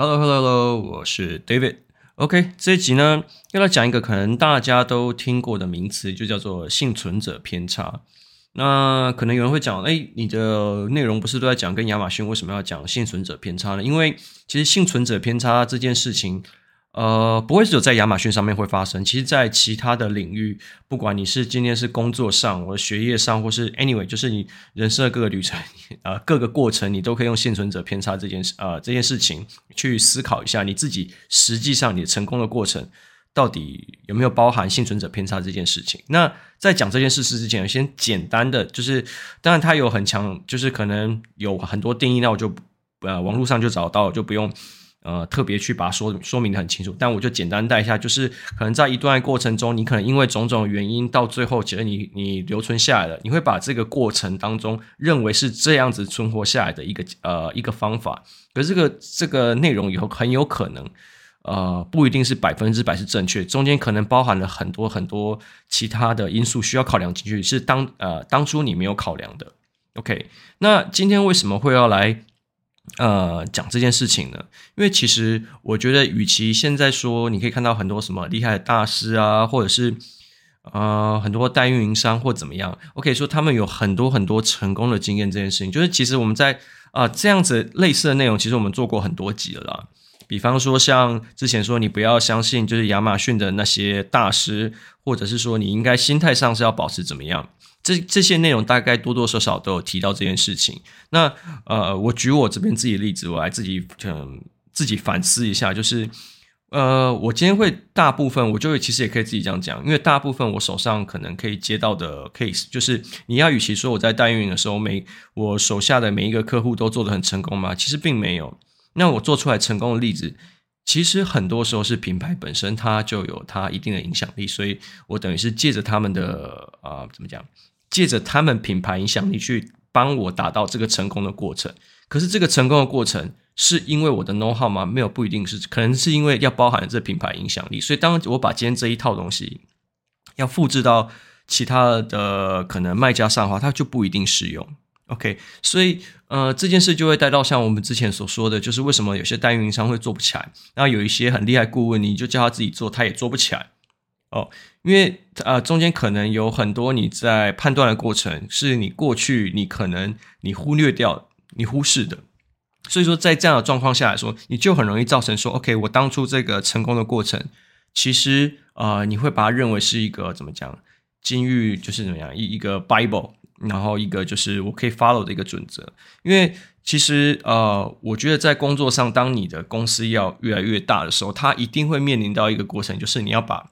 Hello，Hello，Hello，我是 David。OK，这一集呢，要来讲一个可能大家都听过的名词，就叫做幸存者偏差。那可能有人会讲，哎，你的内容不是都在讲跟亚马逊为什么要讲幸存者偏差呢？因为其实幸存者偏差这件事情。呃，不会只有在亚马逊上面会发生，其实，在其他的领域，不管你是今天是工作上，或者学业上，或是 anyway，就是你人生的各个旅程，呃，各个过程，你都可以用幸存者偏差这件事，呃，这件事情去思考一下，你自己实际上你成功的过程到底有没有包含幸存者偏差这件事情？那在讲这件事实之前，先简单的就是，当然它有很强，就是可能有很多定义，那我就呃网络上就找到，就不用。呃，特别去把它说说明的很清楚，但我就简单带一下，就是可能在一段过程中，你可能因为种种原因，到最后其实你你留存下来了，你会把这个过程当中认为是这样子存活下来的一个呃一个方法，可是这个这个内容有很有可能呃不一定是百分之百是正确，中间可能包含了很多很多其他的因素需要考量进去，是当呃当初你没有考量的。OK，那今天为什么会要来？呃，讲这件事情呢，因为其实我觉得，与其现在说，你可以看到很多什么厉害的大师啊，或者是呃很多代运营商或怎么样，OK，说他们有很多很多成功的经验，这件事情，就是其实我们在啊、这样子类似的内容，其实我们做过很多集了啦。比方说，像之前说，你不要相信就是亚马逊的那些大师，或者是说你应该心态上是要保持怎么样。这这些内容大概多多少少都有提到这件事情。那呃，我举我这边自己的例子，我来自己嗯自己反思一下，就是呃，我今天会大部分，我就会其实也可以自己这样讲，因为大部分我手上可能可以接到的 case，就是你要与其说我在代运营的时候，每我手下的每一个客户都做得很成功嘛，其实并没有。那我做出来成功的例子，其实很多时候是品牌本身它就有它一定的影响力，所以我等于是借着他们的啊、怎么讲？借着他们品牌影响力去帮我达到这个成功的过程，可是这个成功的过程是因为我的 know how 吗？没有，不一定是，可能是因为要包含这品牌影响力。所以当我把今天这一套东西要复制到其他的可能卖家上的话，它就不一定适用。OK，所以呃这件事就会带到像我们之前所说的，就是为什么有些代运营商会做不起来，然后有一些很厉害顾问，你就叫他自己做，他也做不起来。哦，因为呃，中间可能有很多你在判断的过程，是你过去你可能你忽略掉、你忽视的，所以说在这样的状况下来说，你就很容易造成说，OK，我当初这个成功的过程，其实呃，你会把它认为是一个怎么讲，金玉就是怎么样一一个 Bible，然后一个就是我可以 follow 的一个准则，因为其实呃，我觉得在工作上，当你的公司要越来越大的时候，它一定会面临到一个过程，就是你要把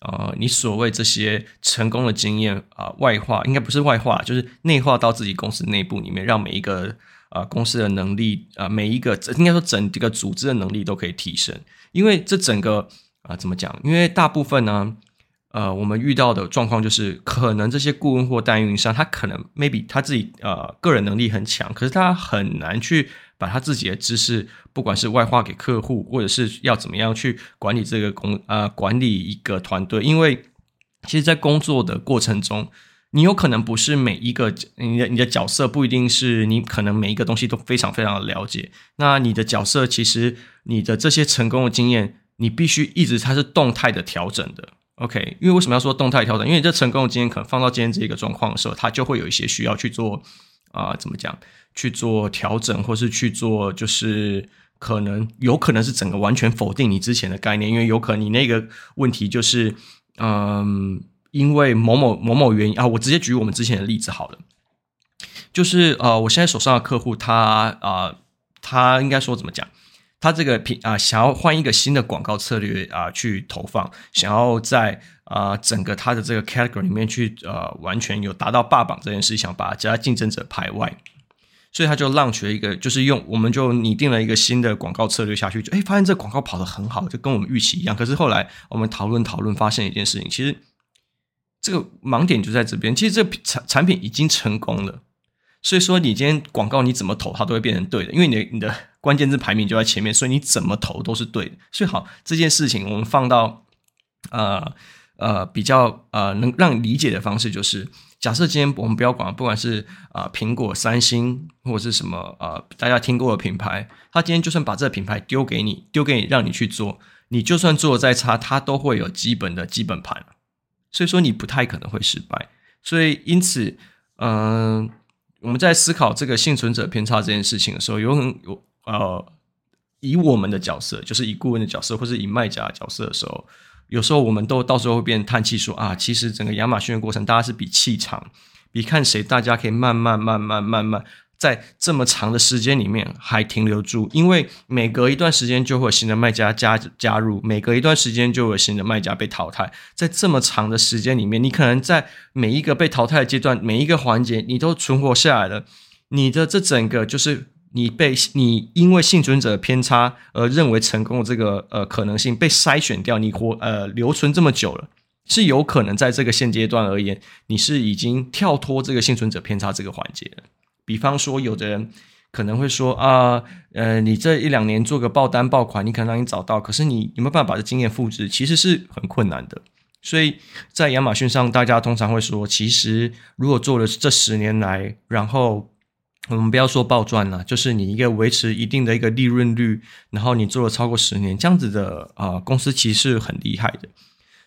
呃，你所谓这些成功的经验啊、外化应该不是外化，就是内化到自己公司内部里面，让每一个啊、公司的能力啊、每一个应该说整个组织的能力都可以提升。因为这整个啊、怎么讲？因为大部分呢，呃，我们遇到的状况就是，可能这些顾问或代运营商，他可能 maybe 他自己呃个人能力很强，可是他很难去。把他自己的知识，不管是外化给客户，或者是要怎么样去管理这个工啊、呃，管理一个团队，因为其实，在工作的过程中，你有可能不是每一个你的你的角色不一定是你可能每一个东西都非常非常的了解。那你的角色其实你的这些成功的经验，你必须一直它是动态的调整的。OK，因为为什么要说动态调整？因为这成功的经验可能放到今天这个状况的时候，它就会有一些需要去做。啊、怎么讲？去做调整，或是去做，就是可能有可能是整个完全否定你之前的概念，因为有可能你那个问题就是，嗯，因为某某某某原因啊，我直接举我们之前的例子好了，就是呃，我现在手上的客户他啊、他应该说怎么讲？他这个品啊，想要换一个新的广告策略啊，去投放，想要在啊整个他的这个 category 里面去呃，完全有达到霸榜这件事，想把其他竞争者排外，所以他就 launch 了一个，就是用我们就拟定了一个新的广告策略下去，就哎发现这广告跑得很好，就跟我们预期一样。可是后来我们讨论讨论，发现一件事情，其实这个盲点就在这边，其实这产产品已经成功了。所以说，你今天广告你怎么投，它都会变成对的，因为你的你的关键字排名就在前面，所以你怎么投都是对的。所以好，这件事情我们放到呃呃比较呃能让理解的方式，就是假设今天我们不要管，不管是啊、苹果、三星或者是什么啊、大家听过的品牌，他今天就算把这个品牌丢给你，丢给你让你去做，你就算做的再差，它都会有基本的基本盘，所以说你不太可能会失败。所以因此，嗯、我们在思考这个幸存者偏差这件事情的时候，有很有呃，以我们的角色，就是以顾问的角色，或是以卖家角色的时候。有时候我们都到时候会变叹气说啊，其实整个亚马逊的过程，大家是比气场，比看谁大家可以慢慢慢慢慢慢在这么长的时间里面还停留住，因为每隔一段时间就会有新的卖家加加入，每隔一段时间就有新的卖家被淘汰，在这么长的时间里面，你可能在每一个被淘汰的阶段，每一个环节你都存活下来了，你的这整个就是。你被你因为幸存者偏差而认为成功的这个呃可能性被筛选掉，你活呃留存这么久了，是有可能在这个现阶段而言，你是已经跳脱这个幸存者偏差这个环节了。比方说，有的人可能会说啊，呃，你这一两年做个爆单爆款，你可能让你找到，可是你有没有办法把这经验复制？其实是很困难的。所以在亚马逊上，大家通常会说，其实如果做了这十年来，然后。我们不要说暴赚了，就是你一个维持一定的一个利润率，然后你做了超过十年这样子的啊、公司其实是很厉害的。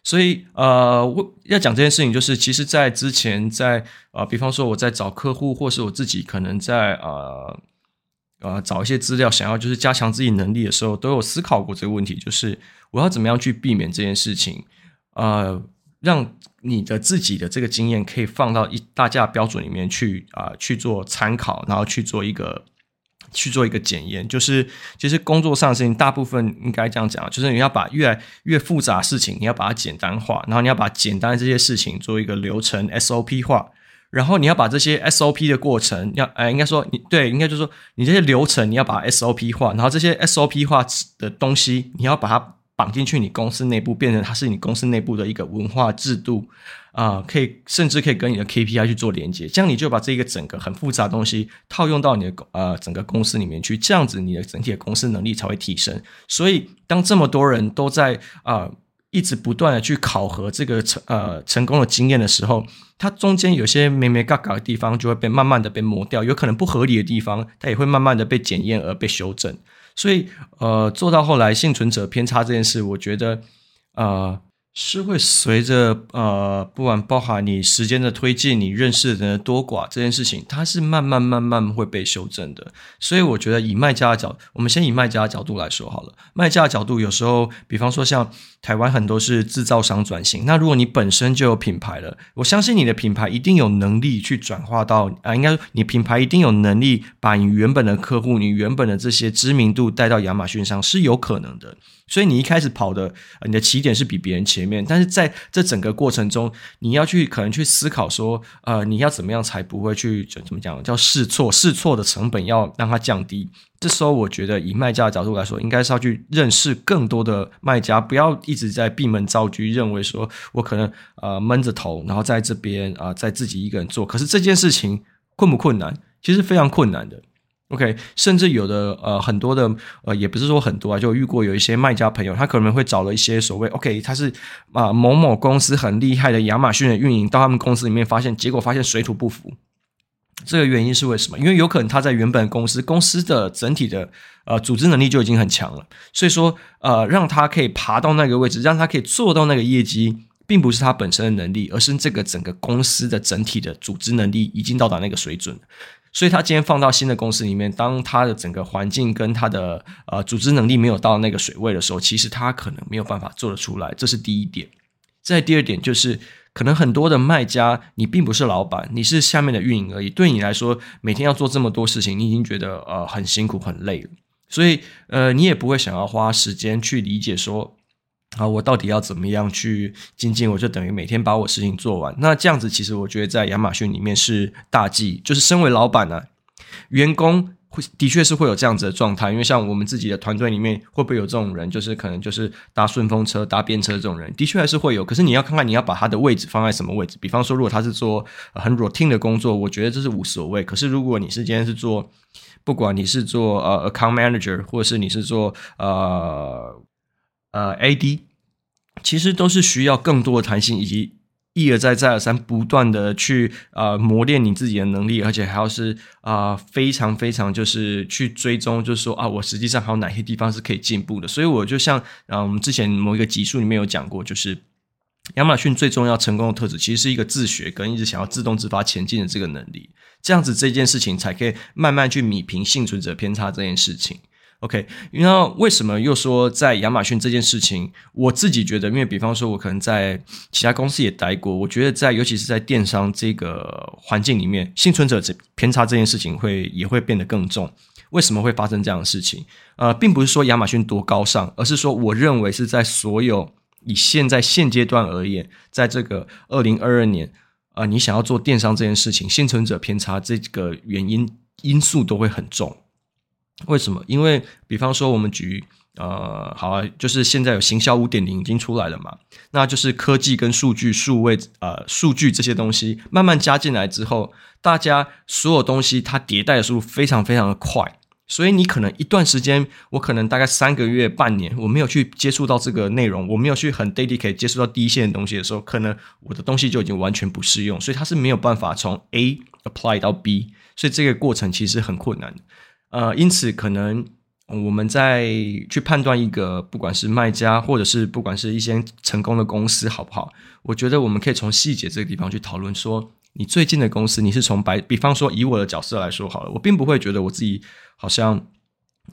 所以呃，我要讲这件事情，就是其实，在之前在啊、呃，比方说我在找客户，或是我自己可能在啊呃，呃找一些资料，想要就是加强自己能力的时候，都有思考过这个问题，就是我要怎么样去避免这件事情，呃，让。你的自己的这个经验可以放到一大家标准里面去啊、去做参考，然后去做一个去做一个检验。就是其实工作上的事情，大部分应该这样讲，就是你要把越来越复杂的事情，你要把它简单化，然后你要把简单这些事情做一个流程 SOP 化，然后你要把这些 SOP 的过程要，哎，应该说你对，应该就是说你这些流程你要把 SOP 化，然后这些 SOP 化的东西你要把它。绑进去，你公司内部变成它是你公司内部的一个文化制度啊、可以甚至可以跟你的 KPI 去做连接，这样你就把这个整个很复杂的东西套用到你的呃整个公司里面去，这样子你的整体的公司能力才会提升。所以，当这么多人都在啊、一直不断的去考核这个成呃成功的经验的时候，它中间有些没没嘎嘎的地方就会被慢慢的被磨掉，有可能不合理的地方，它也会慢慢的被检验而被修正。所以，呃，做到后来幸存者偏差这件事，我觉得，呃。是会随着呃，不管包含你时间的推进，你认识的人多寡这件事情，它是慢慢慢慢会被修正的。所以我觉得以卖家的角，我们先以卖家的角度来说好了。卖家的角度有时候，比方说像台湾很多是制造商转型，那如果你本身就有品牌了，我相信你的品牌一定有能力去转化到啊，应该你品牌一定有能力把你原本的客户、你原本的这些知名度带到亚马逊上是有可能的。所以你一开始跑的，你的起点是比别人前面，但是在这整个过程中，你要去可能去思考说，呃，你要怎么样才不会去怎么讲叫试错，试错的成本要让它降低。这时候我觉得以卖家的角度来说，应该是要去认识更多的卖家，不要一直在闭门造车，认为说我可能呃闷着头，然后在这边啊、在自己一个人做。可是这件事情困不困难？其实非常困难的。OK，甚至有的呃很多的呃也不是说很多啊，就遇过有一些卖家朋友，他可能会找了一些所谓 OK，他是啊、某某公司很厉害的亚马逊的运营，到他们公司里面发现，结果发现水土不服。这个原因是为什么？因为有可能他在原本公司公司的整体的呃组织能力就已经很强了，所以说呃让他可以爬到那个位置，让他可以做到那个业绩，并不是他本身的能力，而是这个整个公司的整体的组织能力已经到达那个水准。所以，他今天放到新的公司里面，当他的整个环境跟他的呃组织能力没有到那个水位的时候，其实他可能没有办法做得出来。这是第一点。再第二点就是，可能很多的卖家，你并不是老板，你是下面的运营而已。对你来说，每天要做这么多事情，你已经觉得呃很辛苦很累了。所以，呃，你也不会想要花时间去理解说。啊，我到底要怎么样去精进？我就等于每天把我事情做完。那这样子，其实我觉得在亚马逊里面是大忌。就是身为老板呢、员工会的确是会有这样子的状态。因为像我们自己的团队里面，会不会有这种人？就是可能就是搭顺风车、搭便车这种人，的确还是会有。可是你要看看你要把他的位置放在什么位置。比方说，如果他是做很 routine 的工作，我觉得这是无所谓。可是如果你是今天是做，不管你是做呃 account manager，或者是你是做呃。呃，AD 其实都是需要更多的弹性，以及一而再再而三不断的去啊、呃、磨练你自己的能力，而且还要是啊、呃、非常非常就是去追踪，就是说啊我实际上还有哪些地方是可以进步的。所以我就像啊我们之前某一个集数里面有讲过，就是。亚马逊最重要成功的特质，其实是一个自学跟一直想要自动自发前进的这个能力。这样子这件事情才可以慢慢去弭平幸存者偏差这件事情。OK，然后为什么又说在亚马逊这件事情，我自己觉得，因为比方说，我可能在其他公司也待过，我觉得在尤其是在电商这个环境里面，幸存者这偏差这件事情会也会变得更重。为什么会发生这样的事情？呃，并不是说亚马逊多高尚，而是说我认为是在所有。以现在现阶段而言，在这个二零二二年，呃，你想要做电商这件事情，幸存者偏差这个原因因素都会很重。为什么？因为比方说，我们举呃，好啊，就是现在有行销五点零已经出来了嘛，那就是科技跟数据、数位呃数据这些东西慢慢加进来之后，大家所有东西它迭代的速度非常非常的快。所以你可能一段时间，我可能大概三个月、半年，我没有去接触到这个内容，我没有去很 dedicate 接触到第一线的东西的时候，可能我的东西就已经完全不适用，所以它是没有办法从 A apply 到 B，所以这个过程其实很困难。呃，因此可能我们在去判断一个不管是卖家或者是不管是一些成功的公司好不好，我觉得我们可以从细节这个地方去讨论说。你最近的公司，你是从白，比方说以我的角色来说好了，我并不会觉得我自己好像，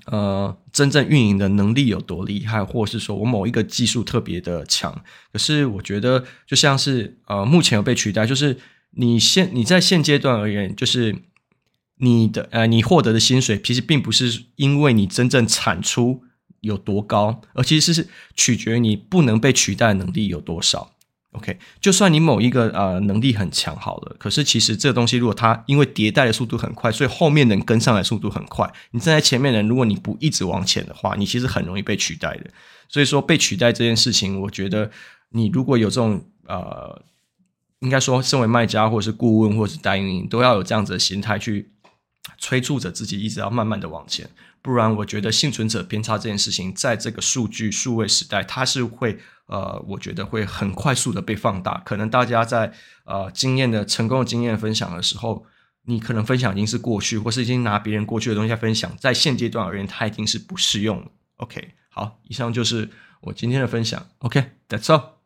呃，真正运营的能力有多厉害，或是说我某一个技术特别的强。可是我觉得，就像是呃，目前有被取代，就是你现你在现阶段而言，就是你的呃，你获得的薪水，其实并不是因为你真正产出有多高，而其实是取决于你不能被取代的能力有多少。OK，就算你某一个呃能力很强好了，可是其实这东西如果它因为迭代的速度很快，所以后面能跟上来速度很快，你站在前面的人，如果你不一直往前的话，你其实很容易被取代的。所以说被取代这件事情，我觉得你如果有这种呃，应该说身为卖家或者是顾问或者是代运营，都要有这样子的心态去催促着自己，一直要慢慢的往前。不然，我觉得幸存者偏差这件事情，在这个数据数位时代，它是会呃，我觉得会很快速的被放大。可能大家在呃经验的成功的经验分享的时候，你可能分享已经是过去，或是已经拿别人过去的东西来分享，在现阶段而言，它已经是不适用了。OK，好，以上就是我今天的分享。OK，That's all。